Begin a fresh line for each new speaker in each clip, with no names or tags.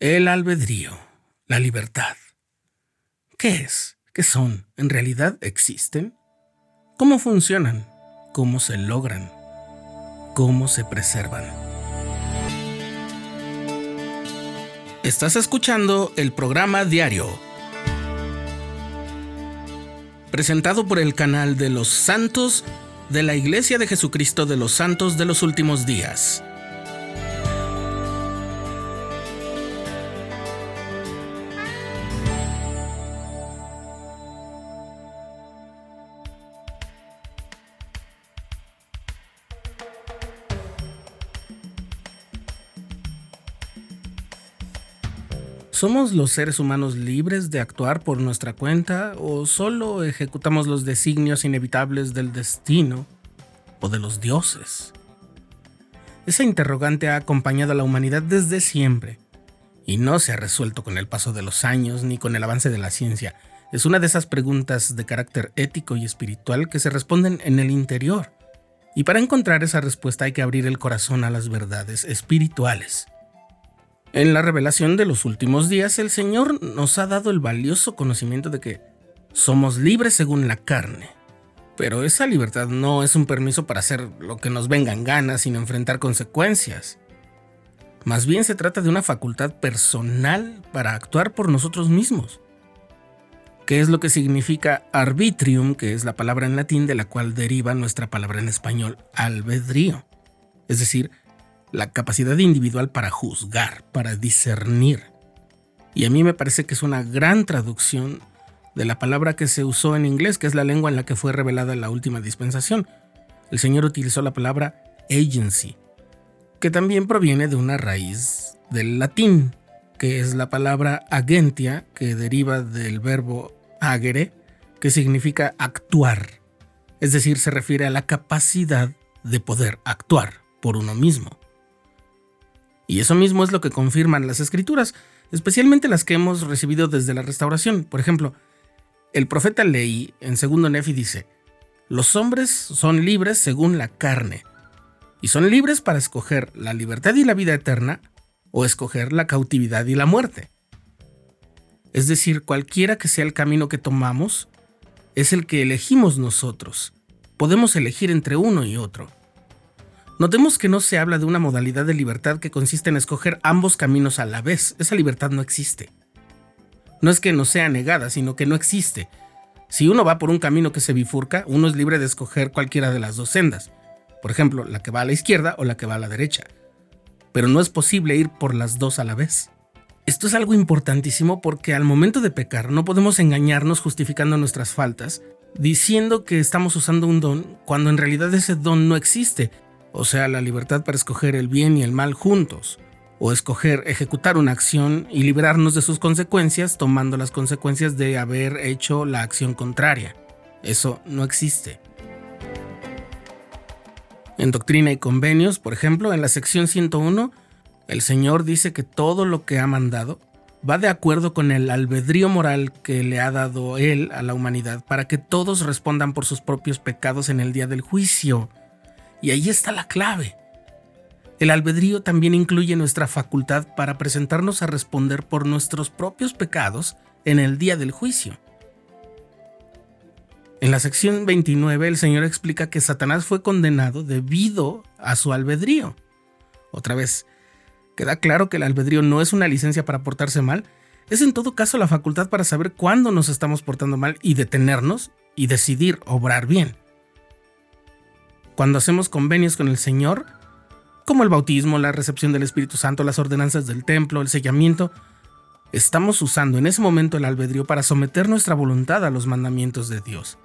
El albedrío, la libertad. ¿Qué es? ¿Qué son? ¿En realidad existen? ¿Cómo funcionan? ¿Cómo se logran? ¿Cómo se preservan? Estás escuchando el programa diario, presentado por el canal de los santos de la Iglesia de Jesucristo de los Santos de los Últimos Días. ¿Somos los seres humanos libres de actuar por nuestra cuenta o solo ejecutamos los designios inevitables del destino o de los dioses? Esa interrogante ha acompañado a la humanidad desde siempre y no se ha resuelto con el paso de los años ni con el avance de la ciencia. Es una de esas preguntas de carácter ético y espiritual que se responden en el interior. Y para encontrar esa respuesta hay que abrir el corazón a las verdades espirituales. En la revelación de los últimos días, el Señor nos ha dado el valioso conocimiento de que somos libres según la carne. Pero esa libertad no es un permiso para hacer lo que nos vengan ganas sin enfrentar consecuencias. Más bien se trata de una facultad personal para actuar por nosotros mismos. ¿Qué es lo que significa arbitrium, que es la palabra en latín de la cual deriva nuestra palabra en español albedrío? Es decir, la capacidad individual para juzgar, para discernir. Y a mí me parece que es una gran traducción de la palabra que se usó en inglés, que es la lengua en la que fue revelada la última dispensación. El Señor utilizó la palabra agency, que también proviene de una raíz del latín, que es la palabra agentia, que deriva del verbo agere, que significa actuar. Es decir, se refiere a la capacidad de poder actuar por uno mismo. Y eso mismo es lo que confirman las escrituras, especialmente las que hemos recibido desde la restauración. Por ejemplo, el profeta Leí en segundo Nefi dice, los hombres son libres según la carne, y son libres para escoger la libertad y la vida eterna o escoger la cautividad y la muerte. Es decir, cualquiera que sea el camino que tomamos, es el que elegimos nosotros. Podemos elegir entre uno y otro. Notemos que no se habla de una modalidad de libertad que consiste en escoger ambos caminos a la vez. Esa libertad no existe. No es que no sea negada, sino que no existe. Si uno va por un camino que se bifurca, uno es libre de escoger cualquiera de las dos sendas. Por ejemplo, la que va a la izquierda o la que va a la derecha. Pero no es posible ir por las dos a la vez. Esto es algo importantísimo porque al momento de pecar no podemos engañarnos justificando nuestras faltas, diciendo que estamos usando un don cuando en realidad ese don no existe o sea, la libertad para escoger el bien y el mal juntos, o escoger ejecutar una acción y librarnos de sus consecuencias tomando las consecuencias de haber hecho la acción contraria. Eso no existe. En Doctrina y Convenios, por ejemplo, en la sección 101, el Señor dice que todo lo que ha mandado va de acuerdo con el albedrío moral que le ha dado Él a la humanidad para que todos respondan por sus propios pecados en el día del juicio. Y ahí está la clave. El albedrío también incluye nuestra facultad para presentarnos a responder por nuestros propios pecados en el día del juicio. En la sección 29 el Señor explica que Satanás fue condenado debido a su albedrío. Otra vez, queda claro que el albedrío no es una licencia para portarse mal, es en todo caso la facultad para saber cuándo nos estamos portando mal y detenernos y decidir obrar bien cuando hacemos convenios con el Señor, como el bautismo, la recepción del Espíritu Santo, las ordenanzas del templo, el sellamiento, estamos usando en ese momento el albedrío para someter nuestra voluntad a los mandamientos de Dios.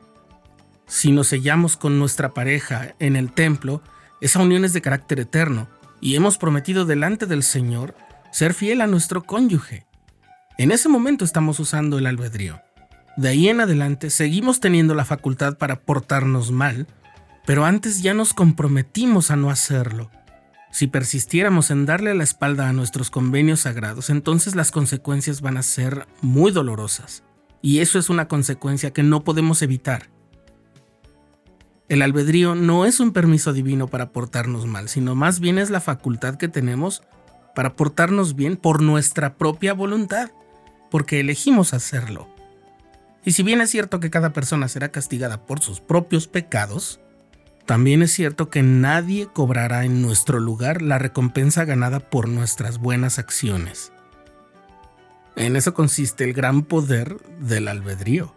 Si nos sellamos con nuestra pareja en el templo, esa unión es de carácter eterno y hemos prometido delante del Señor ser fiel a nuestro cónyuge. En ese momento estamos usando el albedrío. De ahí en adelante seguimos teniendo la facultad para portarnos mal pero antes ya nos comprometimos a no hacerlo. Si persistiéramos en darle la espalda a nuestros convenios sagrados, entonces las consecuencias van a ser muy dolorosas. Y eso es una consecuencia que no podemos evitar. El albedrío no es un permiso divino para portarnos mal, sino más bien es la facultad que tenemos para portarnos bien por nuestra propia voluntad, porque elegimos hacerlo. Y si bien es cierto que cada persona será castigada por sus propios pecados, también es cierto que nadie cobrará en nuestro lugar la recompensa ganada por nuestras buenas acciones. En eso consiste el gran poder del albedrío.